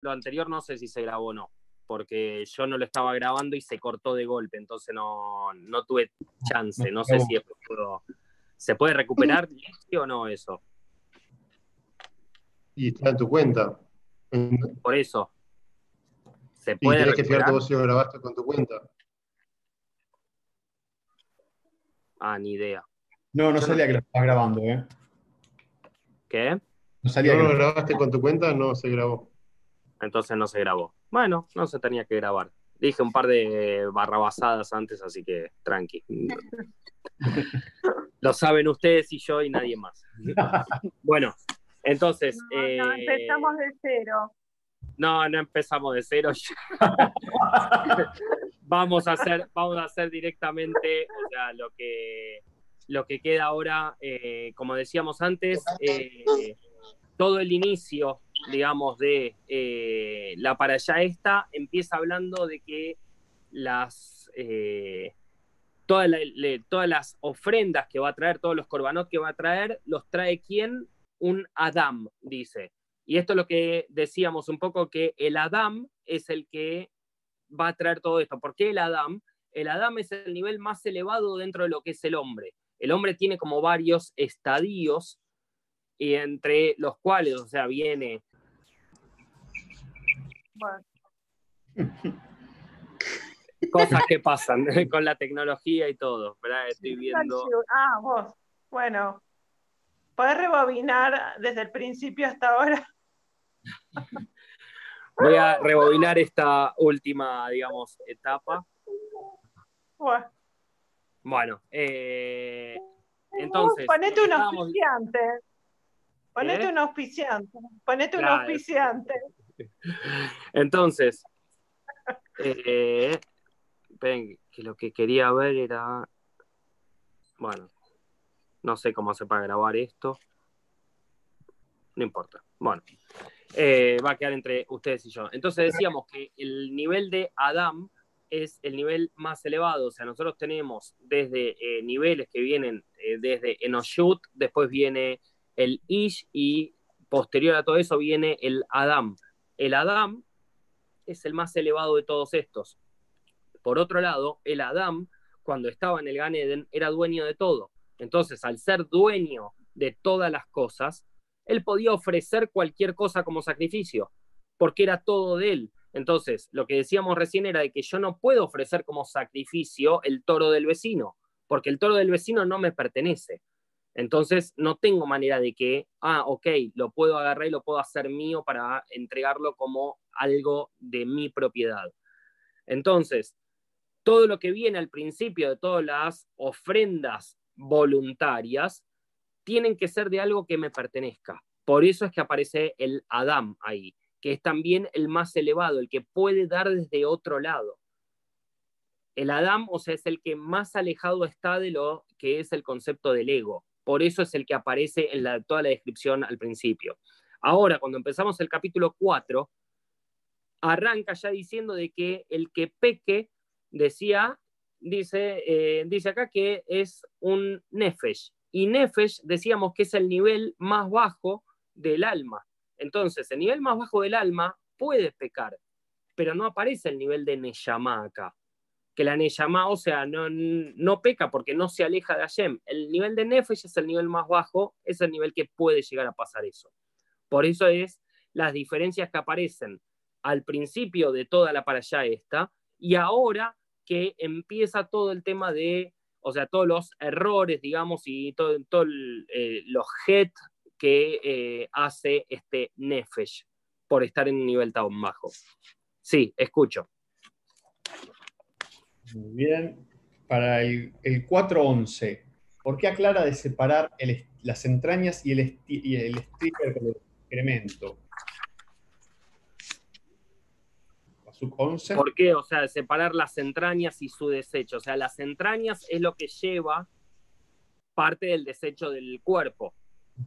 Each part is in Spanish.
lo anterior no sé si se grabó o no, porque yo no lo estaba grabando y se cortó de golpe, entonces no, no tuve chance. No sé si se puede recuperar o no eso. Y está en tu cuenta. Por eso. ¿Se puede ¿Y que fijarte vos si lo grabaste con tu cuenta? Ah, ni idea. No, no salía que lo estabas grabando, ¿eh? ¿Qué? No salía que lo grabaste con tu cuenta, no se grabó. Entonces no se grabó. Bueno, no se tenía que grabar. Dije un par de barrabasadas antes, así que tranqui. Lo saben ustedes y yo y nadie más. Bueno, entonces. No, no eh, empezamos de cero. No, no empezamos de cero. vamos a hacer, vamos a hacer directamente, lo que lo que queda ahora, eh, como decíamos antes, eh, todo el inicio, digamos, de la para allá esta empieza hablando de que las todas las ofrendas que va a traer, todos los corbanos que va a traer, los trae quién? Un Adam, dice. Y esto es lo que decíamos un poco, que el Adam es el que va a traer todo esto. ¿Por qué el Adam? El Adam es el nivel más elevado dentro de lo que es el hombre. El hombre tiene como varios estadios, entre los cuales, o sea, viene... Bueno. cosas que pasan con la tecnología y todo, ¿verdad? Estoy viendo. Ah, vos. Bueno, ¿podés rebobinar desde el principio hasta ahora? Voy a rebobinar esta última, digamos, etapa. Bueno, eh, entonces. ponete un auspiciante. Ponete ¿Eh? un auspiciante. Ponete un auspiciante. Entonces, eh, que lo que quería ver era. Bueno, no sé cómo hace para grabar esto. No importa. Bueno, eh, va a quedar entre ustedes y yo. Entonces decíamos que el nivel de Adam es el nivel más elevado. O sea, nosotros tenemos desde eh, niveles que vienen desde Enoshut, después viene el Ish y posterior a todo eso viene el Adam. El Adam es el más elevado de todos estos. Por otro lado, el Adam, cuando estaba en el Gan Eden, era dueño de todo. Entonces, al ser dueño de todas las cosas, él podía ofrecer cualquier cosa como sacrificio, porque era todo de él. Entonces, lo que decíamos recién era de que yo no puedo ofrecer como sacrificio el toro del vecino, porque el toro del vecino no me pertenece. Entonces, no tengo manera de que, ah, ok, lo puedo agarrar y lo puedo hacer mío para entregarlo como algo de mi propiedad. Entonces, todo lo que viene al principio de todas las ofrendas voluntarias tienen que ser de algo que me pertenezca. Por eso es que aparece el Adam ahí, que es también el más elevado, el que puede dar desde otro lado. El Adam, o sea, es el que más alejado está de lo que es el concepto del ego. Por eso es el que aparece en toda la descripción al principio. Ahora, cuando empezamos el capítulo 4, arranca ya diciendo de que el que peque decía, dice, eh, dice acá que es un nefesh. Y nefesh decíamos que es el nivel más bajo del alma. Entonces, el nivel más bajo del alma puede pecar, pero no aparece el nivel de neyamá acá. Que la neyamá, o sea, no, peca porque no se aleja de Hashem. El nivel de nefesh es el nivel más bajo, es el nivel que puede llegar a pasar eso. Por eso es las diferencias que aparecen al principio de toda la para allá esta, y ahora que empieza todo el tema de, o sea, todos los errores, digamos, y todo, todo eh, los head que eh, hace este Nefesh por estar en un nivel tan bajo. Sí, escucho. Muy bien. Para el, el 4.11, ¿por qué aclara de separar las entrañas y el, y el stripper con el excremento? ¿Por qué? O sea, separar las entrañas y su desecho. O sea, las entrañas es lo que lleva parte del desecho del cuerpo.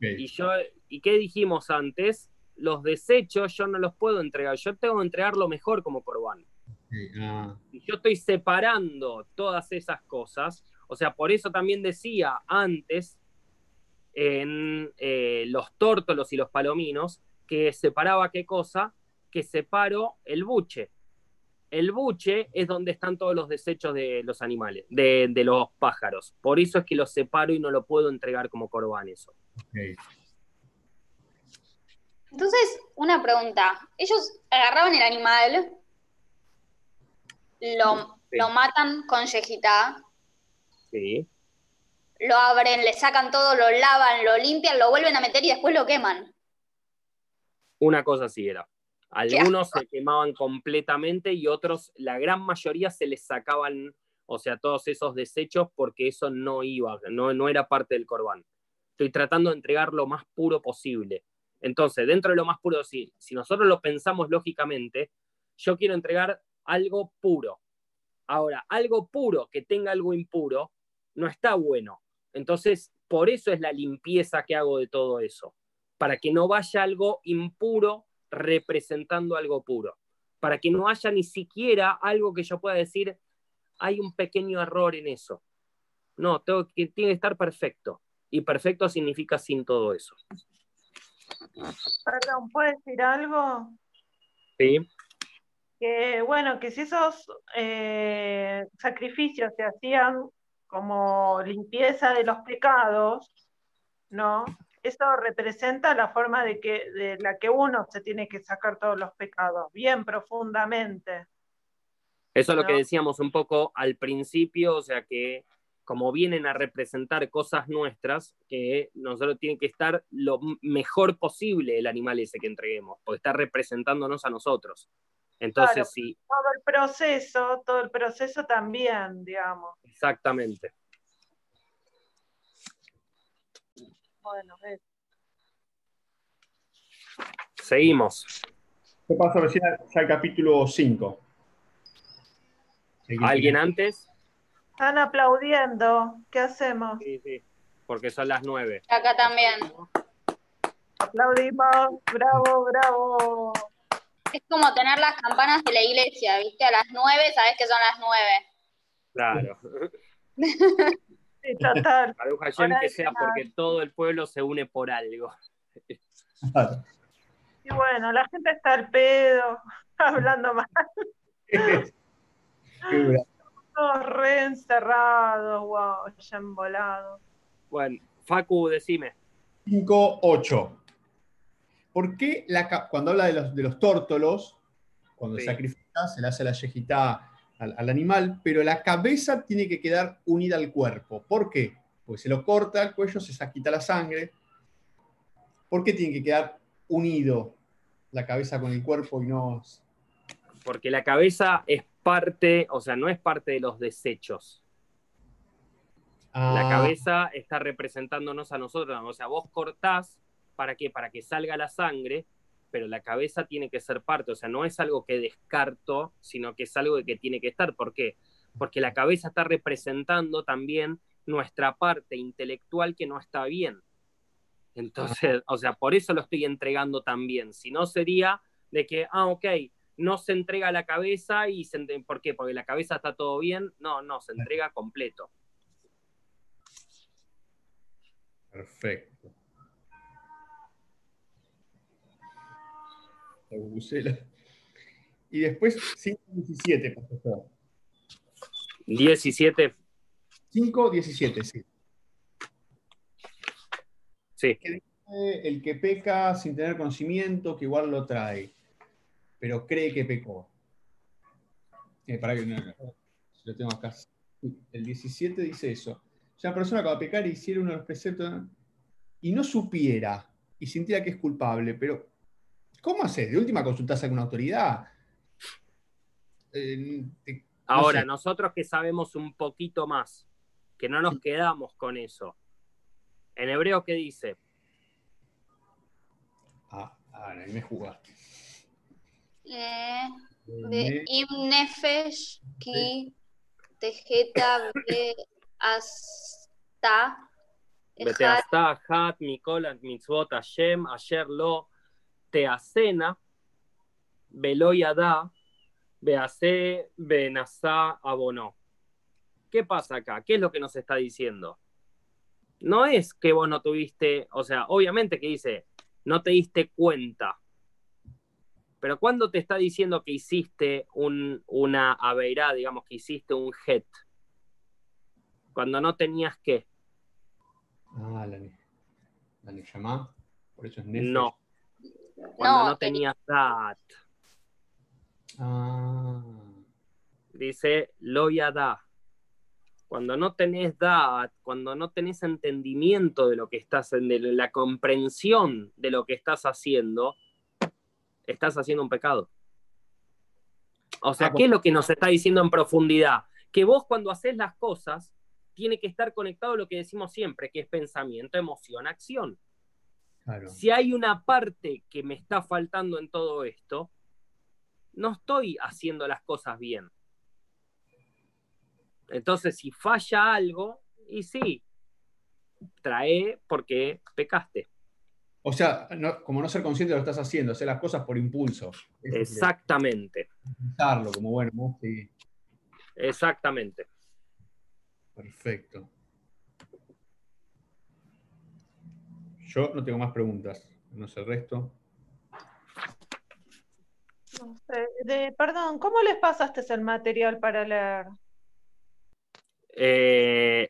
Y, yo, ¿Y qué dijimos antes? Los desechos yo no los puedo entregar. Yo tengo que entregar lo mejor como corbán. Y yo estoy separando todas esas cosas. O sea, por eso también decía antes en eh, los tórtolos y los palominos que separaba qué cosa que separo el buche. El buche es donde están todos los desechos de los animales, de, los pájaros. Por eso es que los separo y no lo puedo entregar como corbán eso. Entonces, una pregunta. Ellos agarraban el animal, lo, lo matan con yejita. Sí. Lo abren, le sacan todo, lo lavan, lo limpian, lo vuelven a meter y después lo queman. Una cosa así era. Algunos se quemaban completamente y otros, la gran mayoría se les sacaban, o sea, todos esos desechos porque eso no iba, no, no era parte del corbán. Estoy tratando de entregar lo más puro posible. Entonces, dentro de lo más puro, si, si nosotros lo pensamos lógicamente, yo quiero entregar algo puro. Ahora, algo puro que tenga algo impuro no está bueno. Entonces, por eso es la limpieza que hago de todo eso, para que no vaya algo impuro representando algo puro, para que no haya ni siquiera algo que yo pueda decir, hay un pequeño error en eso. No, tengo que, tiene que estar perfecto. Y perfecto significa sin todo eso. Perdón, ¿puedo decir algo? Sí. Que bueno, que si esos eh, sacrificios se hacían como limpieza de los pecados, ¿no? Eso representa la forma de, que, de la que uno se tiene que sacar todos los pecados, bien profundamente. Eso es lo que decíamos un poco al principio, o sea que como vienen a representar cosas nuestras, que nosotros tiene que estar lo mejor posible el animal ese que entreguemos, porque está representándonos a nosotros. Entonces, sí. Todo el proceso, todo el proceso también, digamos. Exactamente. Bueno, Seguimos. ¿Qué pasa recién ya el capítulo 5? ¿Alguien antes? Están aplaudiendo. ¿Qué hacemos? Sí, sí, porque son las 9. Acá también. Aplaudimos. Bravo, bravo. Es como tener las campanas de la iglesia, ¿viste? A las nueve sabes que son las nueve. Claro. Sí, total. que sea porque todo el pueblo se une por algo. Y bueno, la gente está al pedo, hablando mal. Todos re encerrados, wow, ya envolados. Bueno, Facu, decime. 5, 8. ¿Por qué la, cuando habla de los, de los tórtolos, cuando se sacrifica, se le hace la yejita al, animal, pero la cabeza tiene que quedar unida al cuerpo? ¿Por qué? Porque se lo corta el cuello, se quita la sangre. ¿Por qué tiene que quedar unido la cabeza con el cuerpo y no...? Porque la cabeza es parte, o sea, no es parte de los desechos. La ah. cabeza está representándonos a nosotros, o sea, vos cortás ¿Para qué? Para que salga la sangre, pero la cabeza tiene que ser parte, o sea, no es algo que descarto, sino que es algo que tiene que estar. ¿Por qué? Porque la cabeza está representando también nuestra parte intelectual que no está bien. Entonces, o sea, por eso lo estoy entregando también. Si no sería de que, ah, ok, no se entrega la cabeza y se, ¿por qué? Porque la cabeza está todo bien. No, no, se entrega completo. Perfecto. Y después 5-17, profesor. 17. 5-17, sí. Sí. el que peca sin tener conocimiento, que igual lo trae, pero cree que pecó. Eh, para que no, lo tengo acá. El 17 dice eso. Si una persona que va a pecar hiciera uno de los preceptos y no supiera y sintiera que es culpable, pero ¿Cómo haces? ¿De última consultas a alguna autoridad? Eh, Ahora, nosotros que sabemos un poquito más, que no nos quedamos con eso. En hebreo, ¿qué dice? Ah, ahora ahí me jugaste. Eh, de Imnefesh ki tejeta be hasta. Bete hasta hat mikol mitzvot Hashem asher lo Teacena, Beloyada, Bease, Benazá, Abonó. ¿Qué pasa acá? ¿Qué es lo que nos está diciendo? No es que vos no tuviste, o sea, obviamente que dice, no te diste cuenta. Pero cuando te está diciendo que hiciste un, una aveirá, digamos que hiciste un het, cuando no tenías que. Ah, la, la por eso es No. Cuando no, tenías dat. Ah. Dice lo da. Cuando no tenés dat, cuando no tenés entendimiento de lo que estás, de la comprensión de lo que estás haciendo, estás haciendo un pecado. O sea, ah, ¿qué es lo que nos está diciendo en profundidad? Que vos cuando haces las cosas, tiene que estar conectado a lo que decimos siempre, que es pensamiento, emoción, acción. Si hay una parte que me está faltando en todo esto, no estoy haciendo las cosas bien. Entonces, si falla algo, y sí, trae porque pecaste. O sea, como no ser consciente de lo que estás haciendo, hacer las cosas por impulso. Exactamente. Pensarlo como bueno, sí. Exactamente. Perfecto. Yo no tengo más preguntas. No sé el resto. perdón, ¿cómo les pasaste el material para leer? Eh,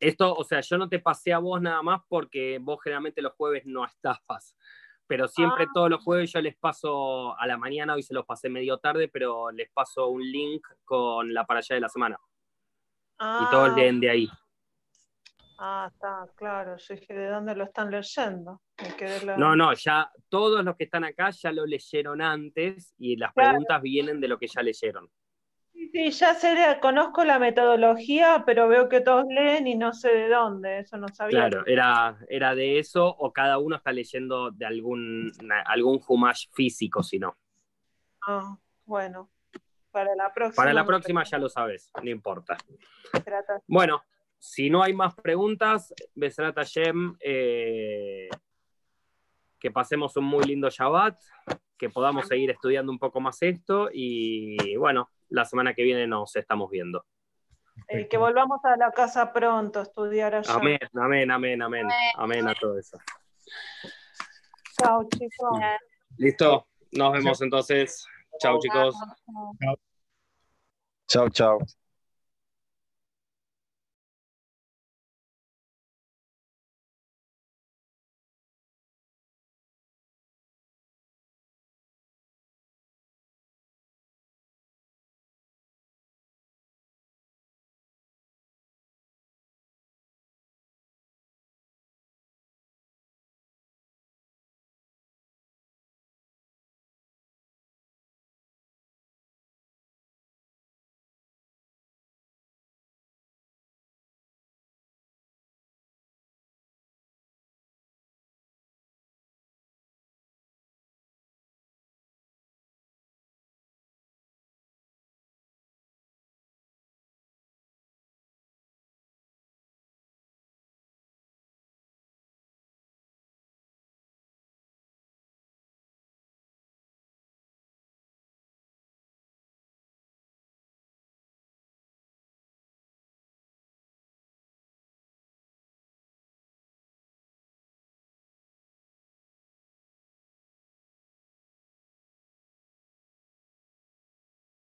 esto, o sea, yo no te pasé a vos nada más porque vos generalmente los jueves no estafas. Pero siempre ah. todos los jueves yo les paso a la mañana, hoy se los pasé medio tarde, pero les paso un link con la para allá de la semana. Y todos ah. leen de ahí. Ah, está, claro. Yo dije, ¿de dónde lo están leyendo? No, no, ya todos los que están acá ya lo leyeron antes y las preguntas vienen de lo que ya leyeron. Sí, ya sé, conozco la metodología, pero veo que todos leen y no sé de dónde, eso no sabía. Claro, era, era de eso o cada uno está leyendo de algún, algún Humash físico, si no. Ah, bueno, para la próxima. Para la próxima ya lo sabes, no importa. Bueno, si no hay más preguntas, Besrat Hashem, eh, que pasemos un muy lindo Shabbat, que podamos seguir estudiando un poco más esto y bueno, la semana que viene nos estamos viendo. Eh, que volvamos a la casa pronto a estudiar allá. Amén, amén, amén, amén. Amén a todo eso. Chao, chicos. Listo, nos vemos entonces. Chao, chicos. Chao, chao.